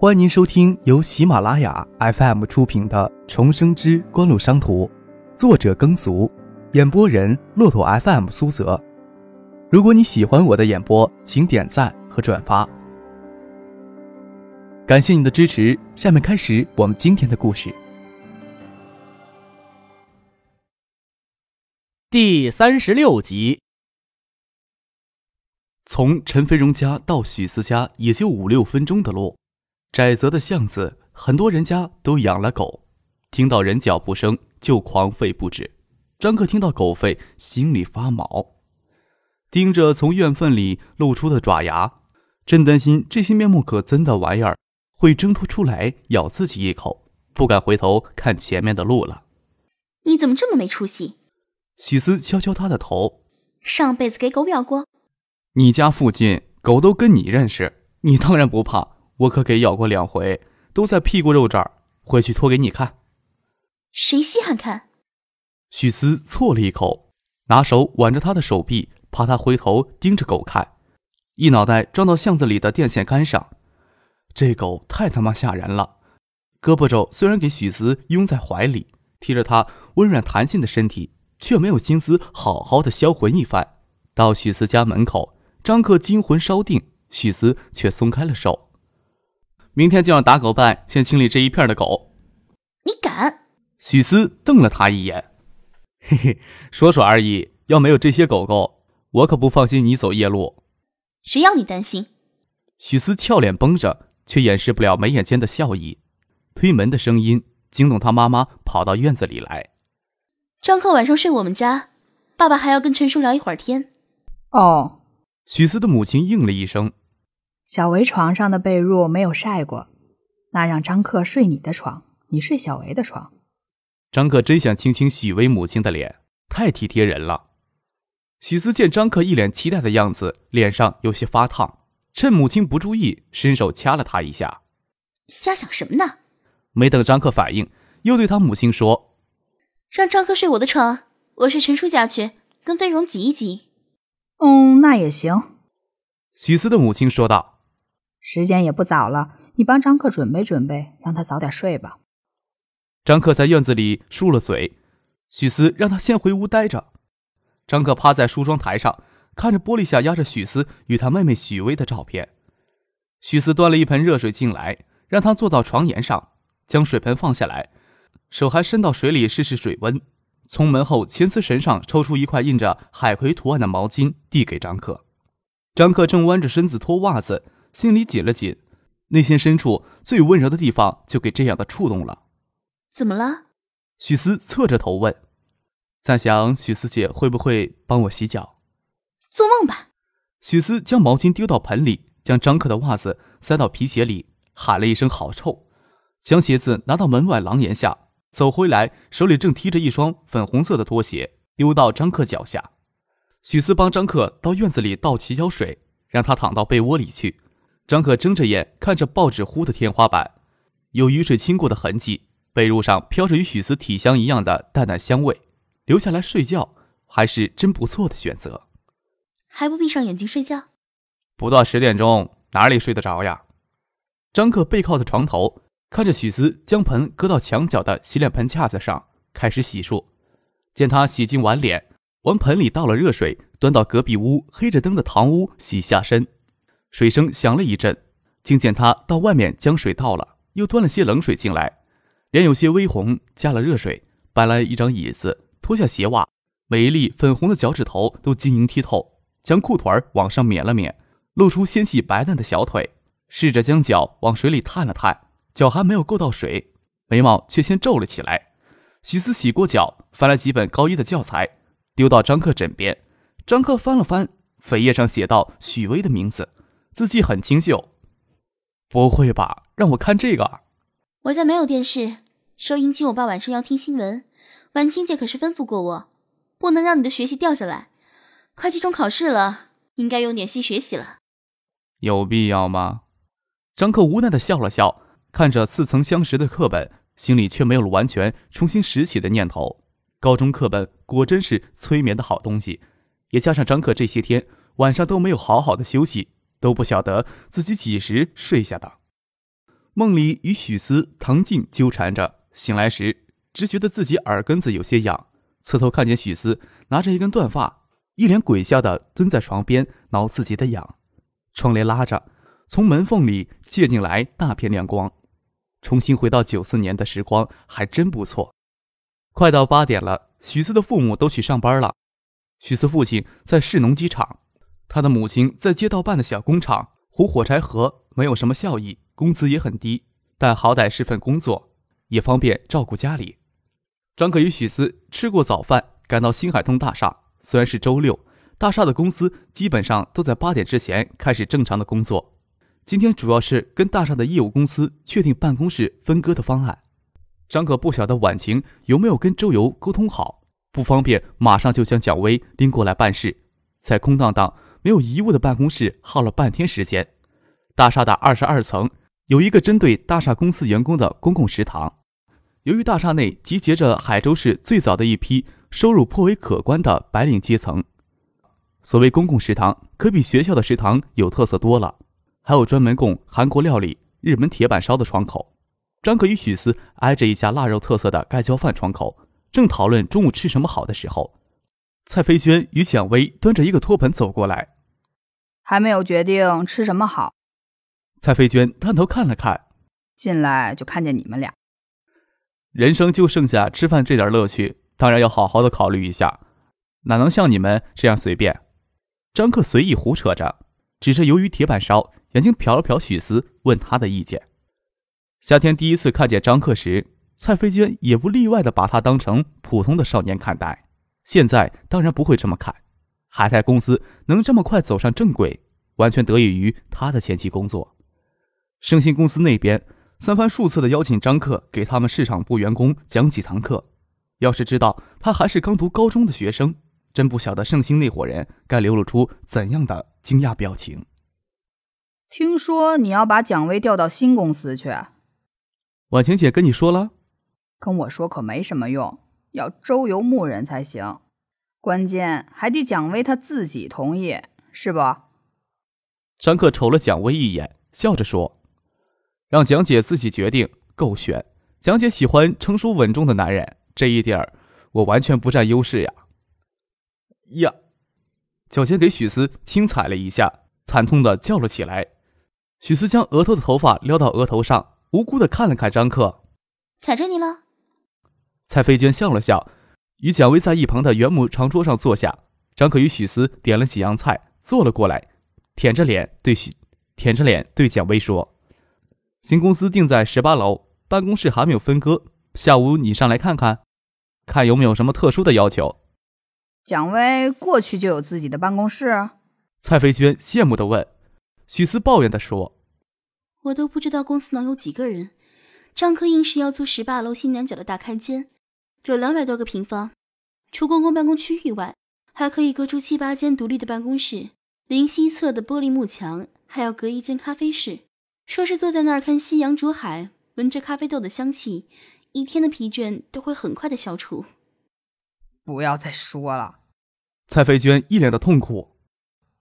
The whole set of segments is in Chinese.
欢迎您收听由喜马拉雅 FM 出品的《重生之官路商途》，作者耕俗，演播人骆驼 FM 苏泽。如果你喜欢我的演播，请点赞和转发，感谢你的支持。下面开始我们今天的故事。第三十六集，从陈飞荣家到许思家也就五六分钟的路。窄泽的巷子，很多人家都养了狗，听到人脚步声就狂吠不止。张克听到狗吠，心里发毛，盯着从院缝里露出的爪牙，真担心这些面目可憎的玩意儿会挣脱出来咬自己一口，不敢回头看前面的路了。你怎么这么没出息？许思敲敲他的头，上辈子给狗咬过？你家附近狗都跟你认识，你当然不怕。我可给咬过两回，都在屁股肉这儿。回去脱给你看。谁稀罕看？许思啜了一口，拿手挽着他的手臂，怕他回头盯着狗看，一脑袋撞到巷子里的电线杆上。这狗太他妈吓人了！胳膊肘虽然给许思拥在怀里，贴着他温软弹性的身体，却没有心思好好的销魂一番。到许思家门口，张克惊魂稍定，许思却松开了手。明天就让打狗办先清理这一片的狗。你敢？许思瞪了他一眼，嘿嘿，说说而已。要没有这些狗狗，我可不放心你走夜路。谁要你担心？许思俏脸绷着，却掩饰不了眉眼间的笑意。推门的声音惊动他妈妈，跑到院子里来。张克晚上睡我们家，爸爸还要跟陈叔聊一会儿天。哦。许思的母亲应了一声。小维床上的被褥没有晒过，那让张克睡你的床，你睡小维的床。张克真想亲亲许巍母亲的脸，太体贴人了。许思见张克一脸期待的样子，脸上有些发烫，趁母亲不注意，伸手掐了他一下。瞎想什么呢？没等张克反应，又对他母亲说：“让张克睡我的床，我睡陈叔家去，跟飞荣挤一挤。”嗯，那也行。许思的母亲说道。时间也不早了，你帮张克准备准备，让他早点睡吧。张克在院子里漱了嘴，许思让他先回屋待着。张克趴在梳妆台上，看着玻璃下压着许思与他妹妹许薇的照片。许思端了一盆热水进来，让他坐到床沿上，将水盆放下来，手还伸到水里试试水温。从门后前丝绳上抽出一块印着海葵图案的毛巾，递给张克。张克正弯着身子脱袜子。心里紧了紧，内心深处最温柔的地方就给这样的触动了。怎么了？许思侧着头问，在想许思姐会不会帮我洗脚？做梦吧！许思将毛巾丢到盆里，将张克的袜子塞到皮鞋里，喊了一声“好臭”，将鞋子拿到门外廊檐下，走回来，手里正提着一双粉红色的拖鞋，丢到张克脚下。许思帮张克到院子里倒洗脚水，让他躺到被窝里去。张可睁着眼看着报纸糊的天花板，有雨水倾过的痕迹。被褥上飘着与许思体香一样的淡淡香味，留下来睡觉还是真不错的选择。还不闭上眼睛睡觉？不到十点钟哪里睡得着呀？张克背靠在床头，看着许思将盆搁到墙角的洗脸盆架子上，开始洗漱。见他洗净碗脸，往盆里倒了热水，端到隔壁屋黑着灯的堂屋洗下身。水声响了一阵，听见他到外面将水倒了，又端了些冷水进来，脸有些微红，加了热水，搬来一张椅子，脱下鞋袜，每一粒粉红的脚趾头都晶莹剔透，将裤腿往上免了免，露出纤细白嫩的小腿，试着将脚往水里探了探，脚还没有够到水，眉毛却先皱了起来。许思洗过脚，翻了几本高一的教材，丢到张克枕边，张克翻了翻，扉页上写到许巍的名字。字迹很清秀，不会吧？让我看这个？我家没有电视，收音机。我爸晚上要听新闻。婉清姐可是吩咐过我，不能让你的学习掉下来。快期中考试了，应该用点心学习了。有必要吗？张克无奈的笑了笑，看着似曾相识的课本，心里却没有了完全重新拾起的念头。高中课本果真是催眠的好东西，也加上张克这些天晚上都没有好好的休息。都不晓得自己几时睡下的。梦里与许思、唐静纠缠着，醒来时只觉得自己耳根子有些痒，侧头看见许思拿着一根断发，一脸鬼笑的蹲在床边挠自己的痒。窗帘拉着，从门缝里借进来大片亮光。重新回到九四年的时光还真不错。快到八点了，许思的父母都去上班了。许思父亲在市农机厂，他的母亲在街道办的小工厂糊火柴盒，没有什么效益。工资也很低，但好歹是份工作，也方便照顾家里。张可与许思吃过早饭，赶到新海通大厦。虽然是周六，大厦的公司基本上都在八点之前开始正常的工作。今天主要是跟大厦的业务公司确定办公室分割的方案。张可不晓得晚晴有没有跟周游沟通好，不方便马上就将蒋薇拎过来办事。在空荡荡、没有遗物的办公室耗了半天时间。大厦的二十二层。有一个针对大厦公司员工的公共食堂。由于大厦内集结着海州市最早的一批收入颇为可观的白领阶层，所谓公共食堂可比学校的食堂有特色多了，还有专门供韩国料理、日本铁板烧的窗口。张可与许思挨着一家腊肉特色的盖浇饭窗口，正讨论中午吃什么好的时候，蔡飞娟与蒋薇端着一个托盆走过来，还没有决定吃什么好。蔡飞娟探头看了看，进来就看见你们俩。人生就剩下吃饭这点乐趣，当然要好好的考虑一下，哪能像你们这样随便？张克随意胡扯着，只是由于铁板烧，眼睛瞟了瞟许思，问他的意见。夏天第一次看见张克时，蔡飞娟也不例外的把他当成普通的少年看待，现在当然不会这么看。海泰公司能这么快走上正轨，完全得益于他的前期工作。盛兴公司那边三番数次的邀请张克给他们市场部员工讲几堂课，要是知道他还是刚读高中的学生，真不晓得盛兴那伙人该流露出怎样的惊讶表情。听说你要把蒋薇调到新公司去，婉晴姐跟你说了？跟我说可没什么用，要周游牧人才行，关键还得蒋薇她自己同意，是不？张克瞅了蒋薇一眼，笑着说。让蒋姐自己决定，够悬。蒋姐喜欢成熟稳重的男人，这一点儿我完全不占优势呀！呀！脚尖给许思轻踩了一下，惨痛的叫了起来。许思将额头的头发撩到额头上，无辜的看了看张克，踩着你了。蔡飞娟笑了笑，与蒋薇在一旁的原木长桌上坐下。张可与许思点了几样菜，坐了过来，舔着脸对许，舔着脸对蒋薇说。新公司定在十八楼，办公室还没有分割。下午你上来看看，看有没有什么特殊的要求。蒋薇过去就有自己的办公室。蔡飞娟羡慕的问。许思抱怨的说：“我都不知道公司能有几个人。张科硬是要租十八楼新娘角的大开间，有两百多个平方，除公共办公区域外，还可以隔出七八间独立的办公室。临西侧的玻璃幕墙还要隔一间咖啡室。”说是坐在那儿看夕阳逐海，闻着咖啡豆的香气，一天的疲倦都会很快的消除。不要再说了，蔡飞娟一脸的痛苦。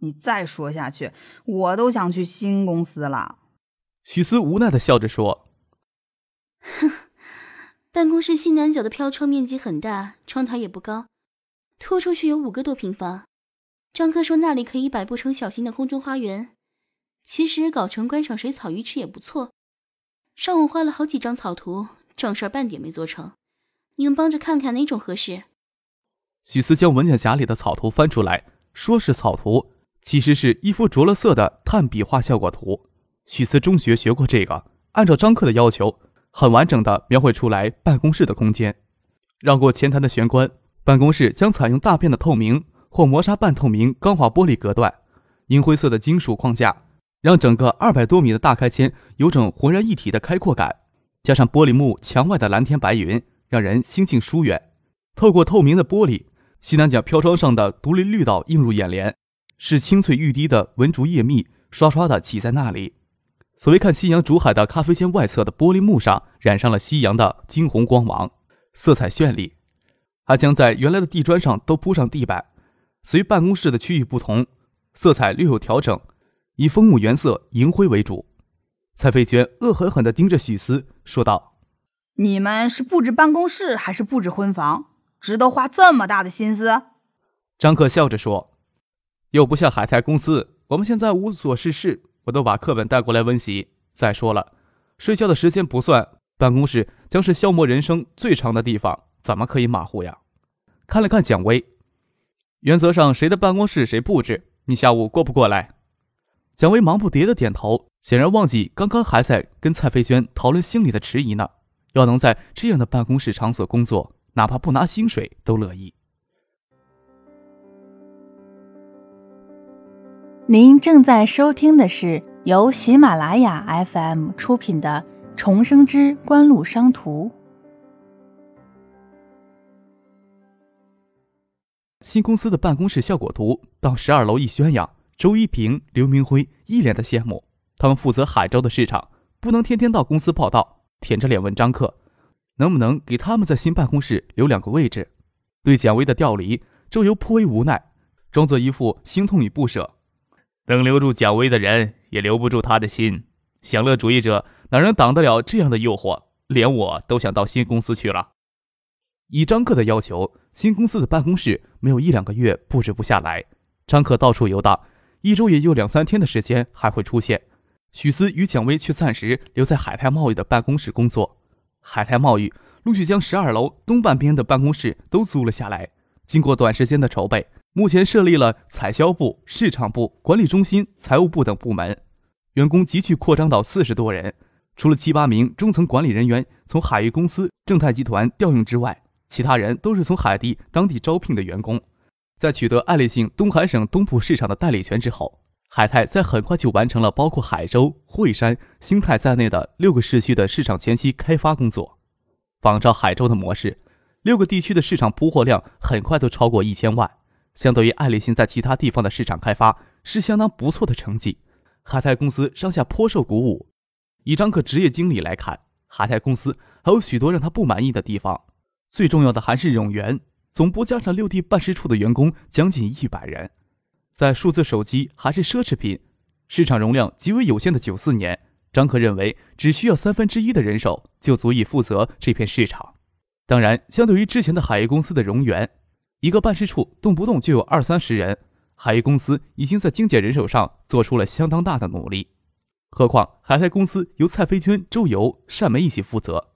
你再说下去，我都想去新公司了。许思无奈的笑着说：“哼，办公室西南角的飘窗面积很大，窗台也不高，拖出去有五个多平方。张科说那里可以摆布成小型的空中花园。”其实搞成观赏水草鱼池也不错。上午画了好几张草图，正事儿半点没做成。你们帮着看看哪种合适。许思将文件夹里的草图翻出来，说是草图，其实是一幅着了色的炭笔画效果图。许思中学学过这个，按照张克的要求，很完整的描绘出来办公室的空间。绕过前台的玄关，办公室将采用大片的透明或磨砂半透明钢化玻璃隔断，银灰色的金属框架。让整个二百多米的大开间有种浑然一体的开阔感，加上玻璃幕墙外的蓝天白云，让人心境疏远。透过透明的玻璃，西南角飘窗上的独立绿岛映入眼帘，是青翠欲滴的文竹叶密刷刷的挤在那里。所谓看夕阳竹海的咖啡间外侧的玻璃幕上染上了夕阳的金红光芒，色彩绚丽。还将在原来的地砖上都铺上地板，随办公室的区域不同，色彩略有调整。以枫木原色、银灰为主，蔡飞娟恶狠狠地盯着许思，说道：“你们是布置办公室还是布置婚房？值得花这么大的心思？”张克笑着说：“又不像海泰公司，我们现在无所事事，我都把课本带过来温习。再说了，睡觉的时间不算，办公室将是消磨人生最长的地方，怎么可以马虎呀？”看了看蒋薇，原则上谁的办公室谁布置，你下午过不过来？蒋薇忙不迭的点头。显然忘记刚刚还在跟蔡飞娟讨论心里的迟疑呢。要能在这样的办公室场所工作，哪怕不拿薪水都乐意。您正在收听的是由喜马拉雅 FM 出品的《重生之官路商途》。新公司的办公室效果图到十二楼一宣扬，周一平、刘明辉一脸的羡慕。他们负责海州的市场，不能天天到公司报道。舔着脸问张克：“能不能给他们在新办公室留两个位置？”对蒋薇的调离，周游颇为无奈，装作一副心痛与不舍。能留住蒋薇的人，也留不住他的心。享乐主义者哪能挡得了这样的诱惑？连我都想到新公司去了。以张克的要求，新公司的办公室没有一两个月布置不下来。张克到处游荡，一周也就两三天的时间还会出现。许思与蒋薇却暂时留在海泰贸易的办公室工作。海泰贸易陆续将十二楼东半边的办公室都租了下来。经过短时间的筹备，目前设立了采销部、市场部、管理中心、财务部等部门，员工急剧扩张到四十多人。除了七八名中层管理人员从海域公司、正泰集团调用之外，其他人都是从海地当地招聘的员工。在取得爱立信东海省东部市场的代理权之后。海泰在很快就完成了包括海州、惠山、兴泰在内的六个市区的市场前期开发工作。仿照海州的模式，六个地区的市场铺货量很快都超过一千万，相对于爱立信在其他地方的市场开发是相当不错的成绩。海泰公司上下颇受鼓舞。以张克职业经理来看，海泰公司还有许多让他不满意的地方，最重要的还是冗员，总部加上六地办事处的员工将近一百人。在数字手机还是奢侈品、市场容量极为有限的九四年，张克认为只需要三分之一的人手就足以负责这片市场。当然，相对于之前的海业公司的容源，一个办事处动不动就有二三十人，海业公司已经在精简人手上做出了相当大的努力。何况海泰公司由蔡飞娟、周游、单梅一起负责，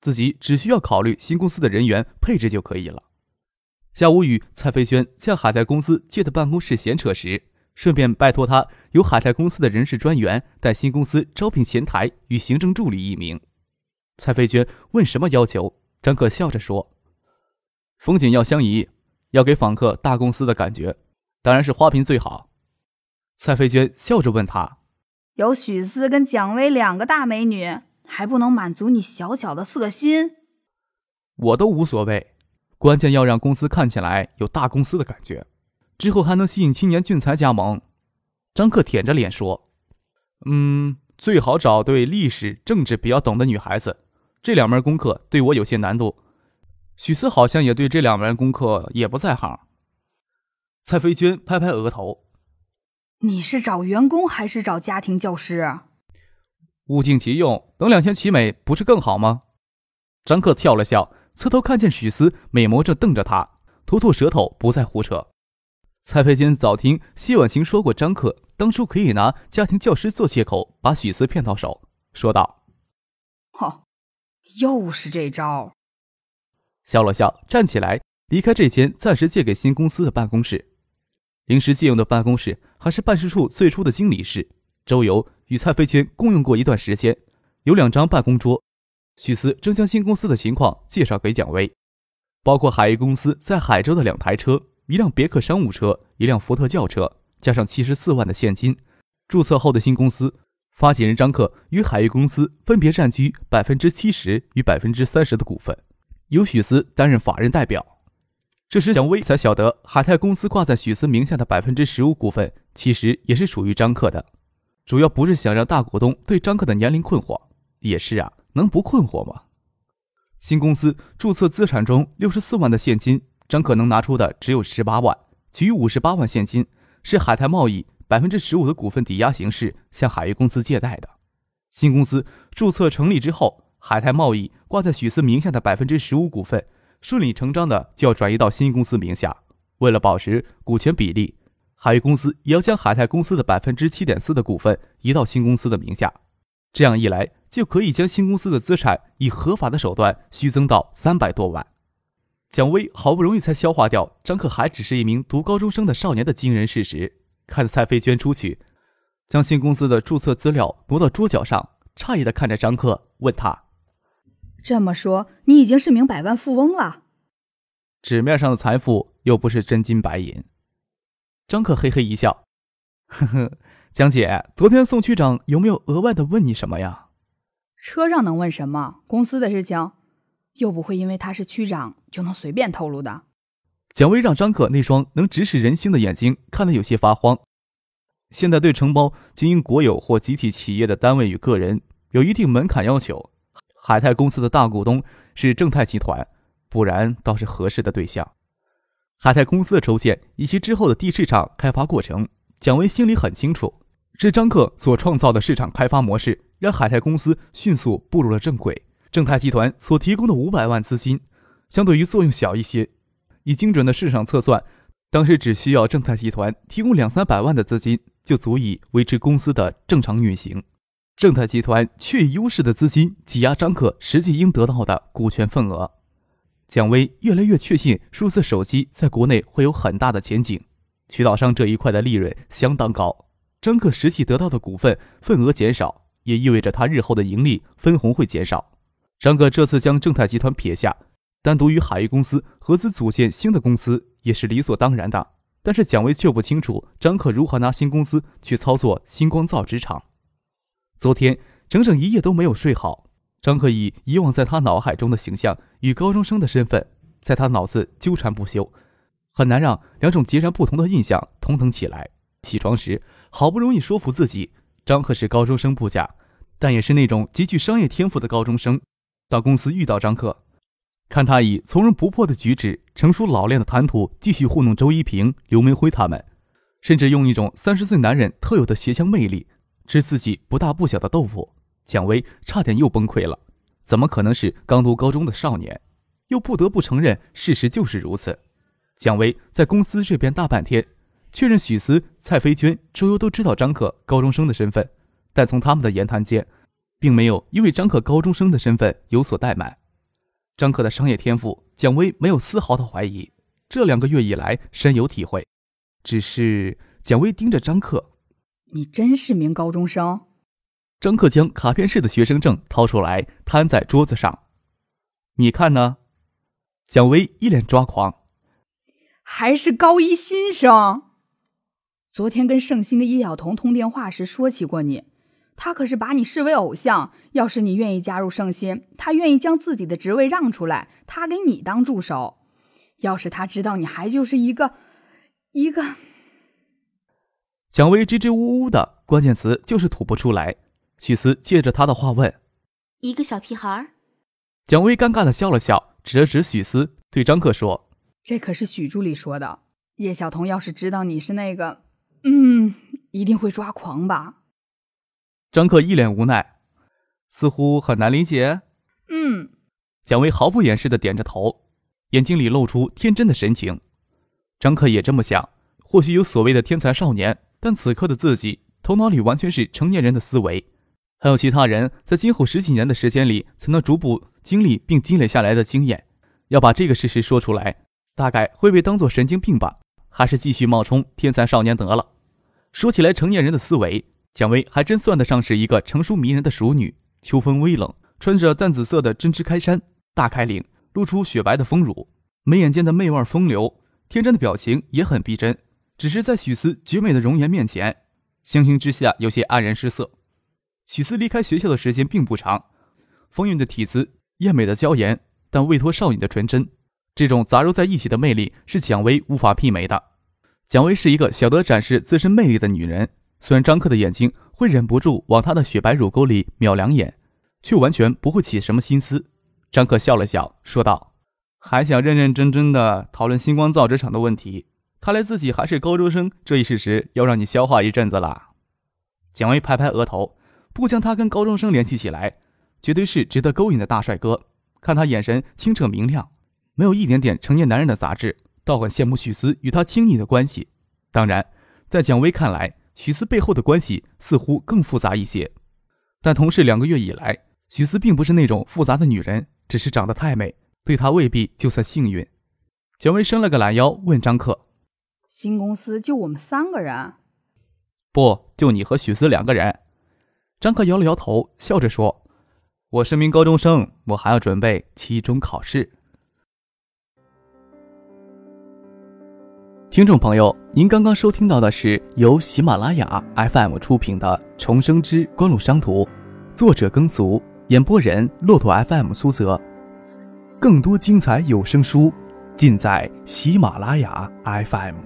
自己只需要考虑新公司的人员配置就可以了。下午与蔡飞娟向海泰公司借的办公室闲扯时，顺便拜托他由海泰公司的人事专员带新公司招聘前台与行政助理一名。蔡飞娟问什么要求，张可笑着说：“风景要相宜，要给访客大公司的感觉，当然是花瓶最好。”蔡飞娟笑着问他：“有许思跟蒋薇两个大美女，还不能满足你小小的色心？”我都无所谓。关键要让公司看起来有大公司的感觉，之后还能吸引青年俊才加盟。张克舔着脸说：“嗯，最好找对历史、政治比较懂的女孩子，这两门功课对我有些难度。”许思好像也对这两门功课也不在行。蔡飞娟拍拍额头：“你是找员工还是找家庭教师？物尽其用，等两全其美，不是更好吗？”张克笑了笑。侧头看见许思美眸正瞪着他，吐吐舌头，不再胡扯。蔡飞娟早听谢婉晴说过，张克当初可以拿家庭教师做借口，把许思骗到手，说道：“哼，又是这招。”笑了笑，站起来离开这间暂时借给新公司的办公室。临时借用的办公室还是办事处最初的经理室，周游与蔡飞娟共用过一段时间，有两张办公桌。许思正将新公司的情况介绍给蒋薇，包括海域公司在海州的两台车，一辆别克商务车，一辆福特轿车，加上七十四万的现金。注册后的新公司发起人张克与海域公司分别占据百分之七十与百分之三十的股份，由许思担任法人代表。这时蒋薇才晓得，海泰公司挂在许思名下的百分之十五股份，其实也是属于张克的。主要不是想让大股东对张克的年龄困惑，也是啊。能不困惑吗？新公司注册资产中六十四万的现金，张可能拿出的只有十八万，其余五十八万现金是海泰贸易百分之十五的股份抵押形式向海域公司借贷的。新公司注册成立之后，海泰贸易挂在许思名下的百分之十五股份，顺理成章的就要转移到新公司名下。为了保持股权比例，海域公司也要将海泰公司的百分之七点四的股份移到新公司的名下。这样一来，就可以将新公司的资产以合法的手段虚增到三百多万。蒋薇好不容易才消化掉张克还只是一名读高中生的少年的惊人事实，看着蔡飞娟出去。将新公司的注册资料挪到桌角上，诧异的看着张克，问他：“这么说，你已经是名百万富翁了？”纸面上的财富又不是真金白银。张克嘿嘿一笑：“呵呵，江姐，昨天宋区长有没有额外的问你什么呀？”车上能问什么？公司的事情，又不会因为他是区长就能随便透露的。蒋薇让张克那双能直视人心的眼睛看得有些发慌。现在对承包经营国有或集体企业的单位与个人有一定门槛要求，海泰公司的大股东是正泰集团，不然倒是合适的对象。海泰公司的筹建以及之后的地市场开发过程，蒋维心里很清楚。是张克所创造的市场开发模式，让海泰公司迅速步入了正轨。正泰集团所提供的五百万资金，相对于作用小一些，以精准的市场测算。当时只需要正泰集团提供两三百万的资金，就足以维持公司的正常运行。正泰集团却以优势的资金挤压张克实际应得到的股权份额。蒋威越来越确信数字手机在国内会有很大的前景，渠道商这一块的利润相当高。张克实际得到的股份份额减少，也意味着他日后的盈利分红会减少。张克这次将正泰集团撇下。单独与海域公司合资组建新的公司也是理所当然的，但是蒋薇却不清楚张克如何拿新公司去操作星光造纸厂。昨天整整一夜都没有睡好，张克以以往在他脑海中的形象与高中生的身份，在他脑子纠缠不休，很难让两种截然不同的印象同等起来。起床时好不容易说服自己，张克是高中生不假，但也是那种极具商业天赋的高中生。到公司遇到张克。看他以从容不迫的举止、成熟老练的谈吐继续糊弄周一平、刘明辉他们，甚至用一种三十岁男人特有的邪腔魅力吃自己不大不小的豆腐，蒋薇差点又崩溃了。怎么可能是刚读高中的少年？又不得不承认事实就是如此。蒋薇在公司这边大半天，确认许思、蔡飞娟、周游都知道张克高中生的身份，但从他们的言谈间，并没有因为张克高中生的身份有所怠慢。张克的商业天赋，蒋薇没有丝毫的怀疑。这两个月以来，深有体会。只是蒋薇盯着张克：“你真是名高中生？”张克将卡片式的学生证掏出来，摊在桌子上：“你看呢？”蒋薇一脸抓狂：“还是高一新生？昨天跟盛鑫的叶晓彤通电话时说起过你。”他可是把你视为偶像，要是你愿意加入圣心，他愿意将自己的职位让出来，他给你当助手。要是他知道你还就是一个一个，蒋薇支支吾吾的关键词就是吐不出来。许思借着他的话问：“一个小屁孩。”蒋薇尴尬的笑了笑，指了指许思，对张克说：“这可是许助理说的。叶晓彤要是知道你是那个，嗯，一定会抓狂吧。”张克一脸无奈，似乎很难理解。嗯，蒋薇毫不掩饰的点着头，眼睛里露出天真的神情。张克也这么想，或许有所谓的天才少年，但此刻的自己头脑里完全是成年人的思维。还有其他人在今后十几年的时间里才能逐步经历并积累下来的经验，要把这个事实说出来，大概会被当作神经病吧？还是继续冒充天才少年得了。说起来，成年人的思维。蒋薇还真算得上是一个成熟迷人的熟女。秋风微冷，穿着淡紫色的针织开衫，大开领，露出雪白的丰乳，眉眼间的媚味风流，天真的表情也很逼真。只是在许思绝美的容颜面前，相形之下有些黯然失色。许思离开学校的时间并不长，丰韵的体姿，艳美的娇颜，但未脱少女的纯真。这种杂糅在一起的魅力是蒋薇无法媲美的。蒋薇是一个晓得展示自身魅力的女人。虽然张克的眼睛会忍不住往她的雪白乳沟里瞄两眼，却完全不会起什么心思。张克笑了笑，说道：“还想认认真真的讨论星光造纸厂的问题？看来自己还是高中生这一事实要让你消化一阵子了。”蒋薇拍拍额头，不将他跟高中生联系起来，绝对是值得勾引的大帅哥。看他眼神清澈明亮，没有一点点成年男人的杂质，倒很羡慕许思与他亲昵的关系。当然，在蒋薇看来，许思背后的关系似乎更复杂一些。但同事两个月以来，许思并不是那种复杂的女人，只是长得太美，对她未必就算幸运。蒋薇伸了个懒腰，问张克：“新公司就我们三个人？不，就你和许思两个人。”张克摇了摇头，笑着说。我是名高中生，我还要准备期中考试。听众朋友，您刚刚收听到的是由喜马拉雅 FM 出品的《重生之官路商途》，作者耕俗，演播人骆驼 FM 苏泽。更多精彩有声书，尽在喜马拉雅 FM。